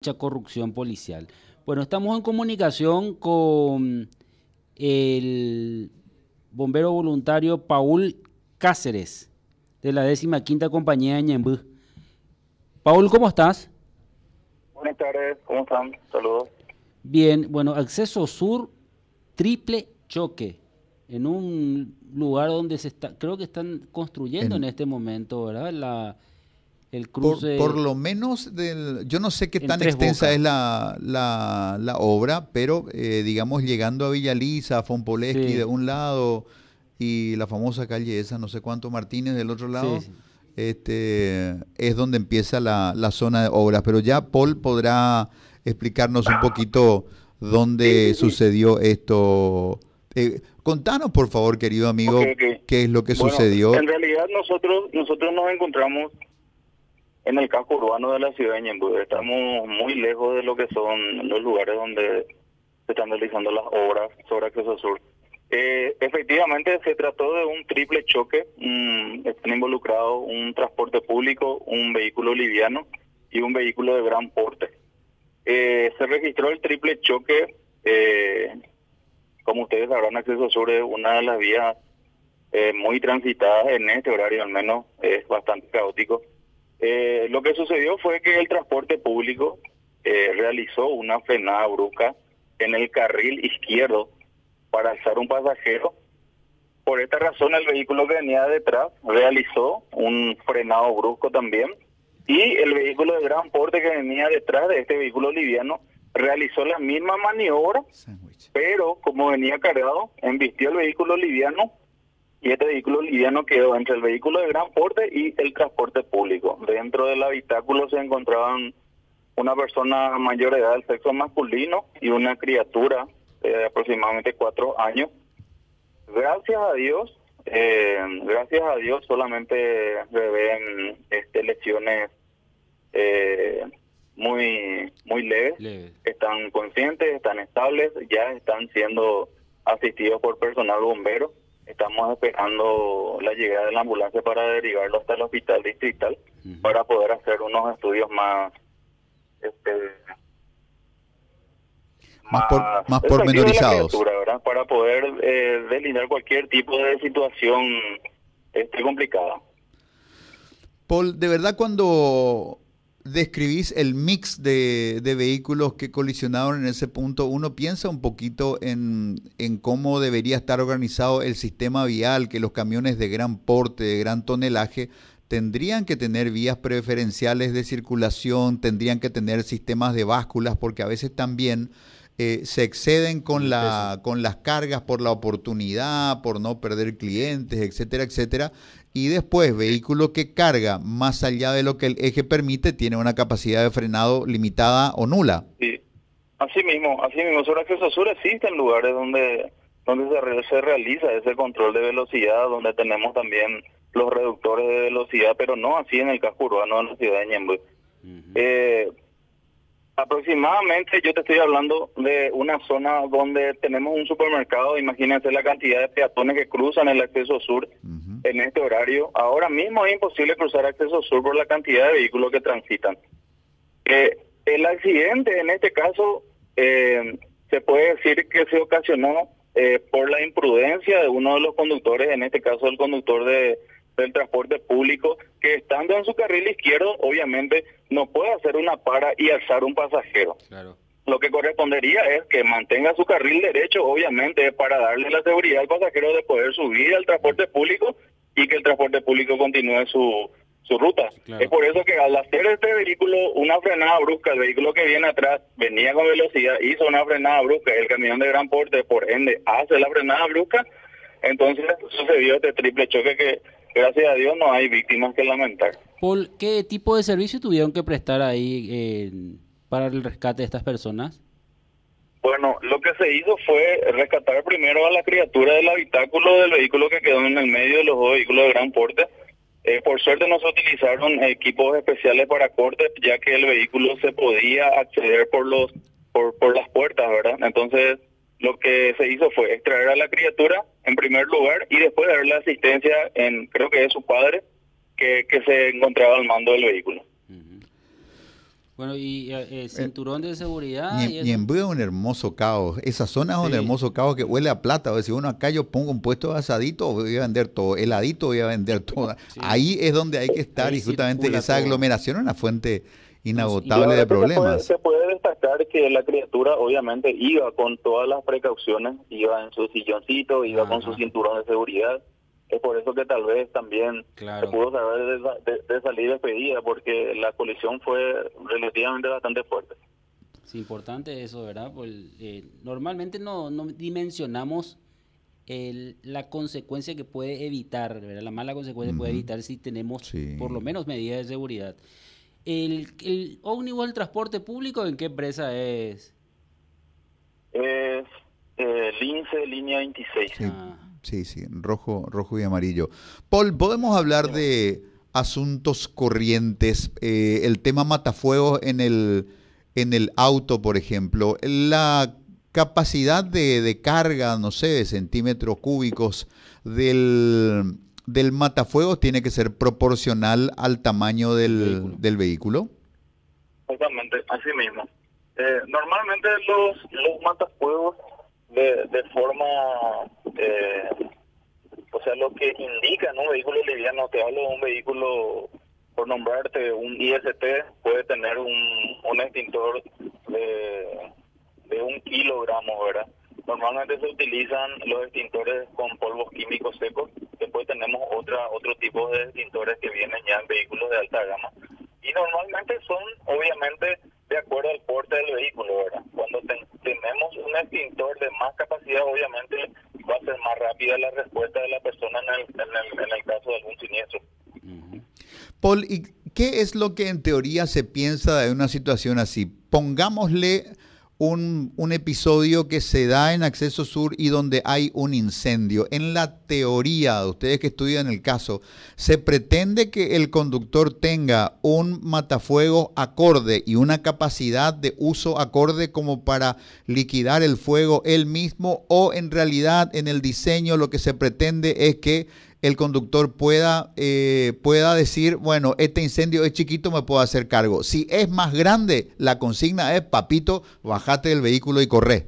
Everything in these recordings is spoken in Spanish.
mucha corrupción policial. Bueno, estamos en comunicación con el bombero voluntario Paul Cáceres, de la décima quinta compañía de Ñembú. Paul, ¿cómo estás? Buenas tardes, ¿cómo están? Saludos. Bien, bueno, acceso sur, triple choque, en un lugar donde se está, creo que están construyendo en, en este momento, ¿verdad? La, el cruce. Por, por, lo menos, del, yo no sé qué tan extensa es la, la, la, obra, pero eh, digamos llegando a Villaliza, a Fonpoleski sí. de un lado y la famosa calle esa, no sé cuánto, Martínez del otro lado. Sí, sí. Este, es donde empieza la, la, zona de obras, pero ya Paul podrá explicarnos un poquito dónde sucedió esto. Eh, contanos, por favor, querido amigo, okay, okay. qué es lo que bueno, sucedió. En realidad nosotros nosotros nos encontramos en el casco urbano de la ciudad de Ñembú. Estamos muy lejos de lo que son los lugares donde se están realizando las obras sobre Acceso Sur. Eh, efectivamente, se trató de un triple choque. Mm, están involucrados un transporte público, un vehículo liviano y un vehículo de gran porte. Eh, se registró el triple choque. Eh, como ustedes sabrán, Acceso Sur es una de las vías eh, muy transitadas en este horario, al menos es bastante caótico. Eh, lo que sucedió fue que el transporte público eh, realizó una frenada brusca en el carril izquierdo para alzar un pasajero. Por esta razón el vehículo que venía detrás realizó un frenado brusco también y el vehículo de gran porte que venía detrás de este vehículo liviano realizó la misma maniobra, Sandwich. pero como venía cargado, embistió el vehículo liviano y este vehículo liviano quedó entre el vehículo de gran porte y el transporte público. Dentro del habitáculo se encontraban una persona mayor de edad del sexo masculino y una criatura de aproximadamente cuatro años. Gracias a Dios, eh, gracias a Dios solamente se ven este, lesiones eh, muy muy leves. Leve. Están conscientes, están estables, ya están siendo asistidos por personal bombero estamos esperando la llegada de la ambulancia para derivarlo hasta el hospital distrital uh -huh. para poder hacer unos estudios más este más, por, más pormenorizados ¿verdad? para poder eh, delinear cualquier tipo de situación este, complicada Paul, de verdad cuando describís el mix de, de, vehículos que colisionaron en ese punto, uno piensa un poquito en, en, cómo debería estar organizado el sistema vial, que los camiones de gran porte, de gran tonelaje, tendrían que tener vías preferenciales de circulación, tendrían que tener sistemas de básculas, porque a veces también eh, se exceden con, la, con las cargas por la oportunidad, por no perder clientes, etcétera, etcétera. Y después, vehículo que carga más allá de lo que el eje permite, tiene una capacidad de frenado limitada o nula. Sí, así mismo, así mismo. Sobre acceso sur existen lugares donde, donde se, se realiza ese control de velocidad, donde tenemos también los reductores de velocidad, pero no así en el casco urbano de la ciudad de. Uh -huh. eh, aproximadamente yo te estoy hablando de una zona donde tenemos un supermercado, imagínense la cantidad de peatones que cruzan el acceso sur uh -huh. en este horario. Ahora mismo es imposible cruzar acceso sur por la cantidad de vehículos que transitan. Eh, el accidente en este caso eh, se puede decir que se ocasionó eh, por la imprudencia de uno de los conductores, en este caso el conductor de del transporte público que estando en su carril izquierdo obviamente no puede hacer una para y alzar un pasajero. Claro. Lo que correspondería es que mantenga su carril derecho, obviamente, para darle la seguridad al pasajero de poder subir al transporte público y que el transporte público continúe su, su ruta. Claro. Es por eso que al hacer este vehículo una frenada brusca, el vehículo que viene atrás venía con velocidad, hizo una frenada brusca, el camión de gran porte, por ende, hace la frenada brusca, entonces sucedió este triple choque que gracias a Dios no hay víctimas que lamentar. Paul, ¿qué tipo de servicio tuvieron que prestar ahí eh, para el rescate de estas personas? Bueno, lo que se hizo fue rescatar primero a la criatura del habitáculo del vehículo que quedó en el medio de los dos vehículos de gran porte. Eh, por suerte no se utilizaron equipos especiales para corte, ya que el vehículo se podía acceder por los por, por las puertas, ¿verdad? Entonces lo que se hizo fue extraer a la criatura en primer lugar y después darle asistencia en, creo que es su padre, que, que se encontraba al mando del vehículo. Bueno, y eh, eh, cinturón de seguridad. Y, y en es un hermoso caos. Esa zona es un hermoso caos que huele a plata. O sea, uno acá yo pongo un puesto de asadito, voy a vender todo. Heladito, voy a vender todo. Ahí es donde hay que estar y justamente esa aglomeración es una fuente inagotable de problemas. Se puede, que la criatura obviamente iba con todas las precauciones, iba en su silloncito, iba con su cinturón de seguridad es por eso que tal vez también se pudo saber de, salir despedida, porque la colisión fue relativamente bastante fuerte. Es importante eso, ¿verdad? Pues, eh, normalmente no, no dimensionamos el, la consecuencia que puede evitar, ¿verdad? La mala consecuencia puede evitar si tenemos por lo menos medidas de seguridad. ¿El, el ómnibus del transporte público en qué empresa es? Es eh, Lince, línea 26. Ah. Sí, sí, rojo, rojo y amarillo. Paul, ¿podemos hablar de asuntos corrientes? Eh, el tema matafuegos en el, en el auto, por ejemplo. La capacidad de, carga, no sé, de centímetros cúbicos del, del matafuegos tiene que ser proporcional al tamaño del, del vehículo. Exactamente, así mismo. Eh, normalmente los, los matafuegos de, de forma, eh, o sea, lo que indica un vehículo liviano, te hablo de un vehículo, por nombrarte, un IST, puede tener un, un extintor de, de un kilogramo, ¿verdad? Normalmente se utilizan los extintores con polvos químicos secos, tenemos otra otro tipo de extintores que vienen ya en vehículos de alta gama. Y normalmente son, obviamente, de acuerdo al porte del vehículo, ¿verdad? Cuando tenemos un extintor de más capacidad, obviamente va a ser más rápida la respuesta de la persona en el, en el, caso de algún siniestro. Paul, ¿y qué es lo que en teoría se piensa de una situación así? Pongámosle un, episodio que se da en Acceso Sur y donde hay un incendio. En la teoría, ustedes que estudian el caso, ¿se pretende que el conductor tenga un matafuego acorde y una capacidad de uso acorde como para liquidar el fuego él mismo? ¿O en realidad en el diseño lo que se pretende es que el conductor pueda, eh, pueda decir, bueno, este incendio es chiquito, me puedo hacer cargo. Si es más grande, la consigna es, papito, bajate del vehículo y corre.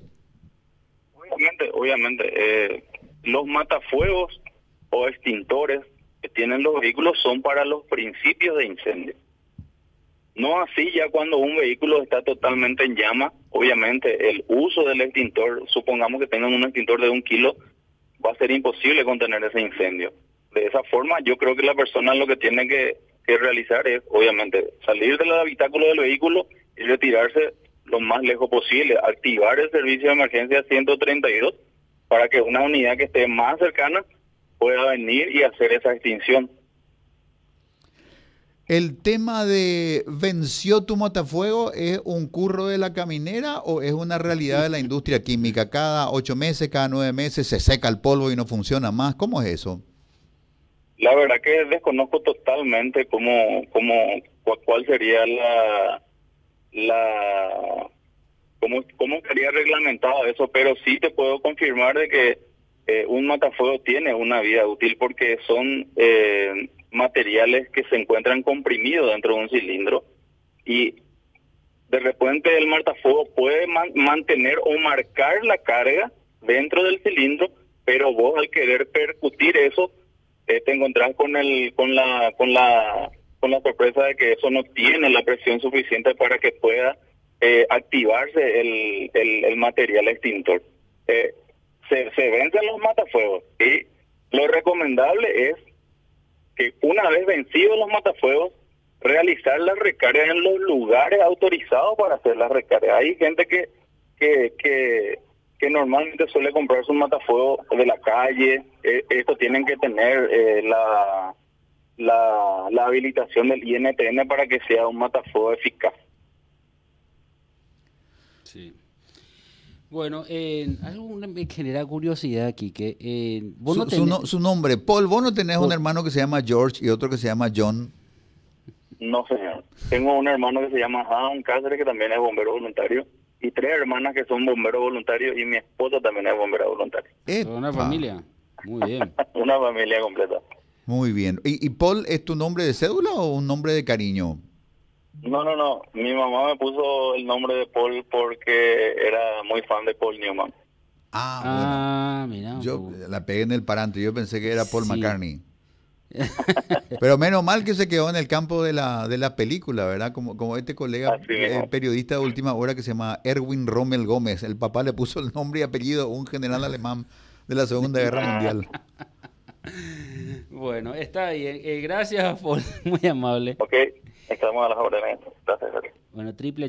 Obviamente, obviamente, eh, los matafuegos o extintores que tienen los vehículos son para los principios de incendio. No así ya cuando un vehículo está totalmente en llama, obviamente el uso del extintor, supongamos que tengan un extintor de un kilo, va a ser imposible contener ese incendio. De esa forma, yo creo que la persona lo que tiene que, realizar es, obviamente, salir del habitáculo del vehículo y retirarse lo más lejos posible, activar el servicio de emergencia 132 para que una unidad que esté más cercana pueda venir y hacer esa extinción. ¿El tema de venció tu matafuego es un curro de la caminera o es una realidad de la industria química? Cada ocho meses, cada nueve meses se seca el polvo y no funciona más. ¿Cómo es eso? La verdad que desconozco totalmente cómo, cómo cuál sería la, la cómo, cómo estaría reglamentado eso, pero sí te puedo confirmar de que eh, un matafuego tiene una vida útil porque son eh, materiales que se encuentran comprimidos dentro de un cilindro y de repente el matafuego puede mantener o marcar la carga dentro del cilindro, pero vos al querer percutir eso eh, te encontrás con el con la con la con la sorpresa de que eso no tiene la presión suficiente para que pueda eh, activarse el, el, material extintor. Eh, se, se los matafuegos y lo recomendable es que una vez vencidos los matafuegos, realizar la recarga en los lugares autorizados para hacer la recarga. Hay gente que, que, que, normalmente suele comprarse un matafuego de la calle. Eh, esto tienen que tener eh, la, la, la habilitación del INTN para que sea un matafuego eficaz. Sí. Bueno, eh, algo me genera curiosidad aquí, que eh, su, nombre, Paul, vos no tenés un hermano que se llama George y otro que se llama John. No, señor. Tengo un hermano que se llama Adam Cáceres, que también es bombero voluntario, y tres hermanas que son bomberos voluntarios, y mi esposa también es bombera voluntaria. Una familia. Muy bien. Una familia completa. Muy bien. ¿Y, ¿Y Paul es tu nombre de cédula o un nombre de cariño? No, no, no. Mi mamá me puso el nombre de Paul porque era muy fan de Paul Newman. Ah, Ah, bueno. mira. Yo pues. la pegué en el parante, yo pensé que era Paul Sí. McCartney. Pero menos mal que se quedó en el campo de la, de la película, ¿verdad? Como, como este colega eh, periodista de última hora que se llama Erwin Rommel Gómez. El papá le puso el nombre y apellido a un general alemán de la Segunda Guerra Mundial. Bueno, está bien. Eh, gracias, Paul. Muy amable. Ok, estamos a las órdenes. Gracias. Bueno, triple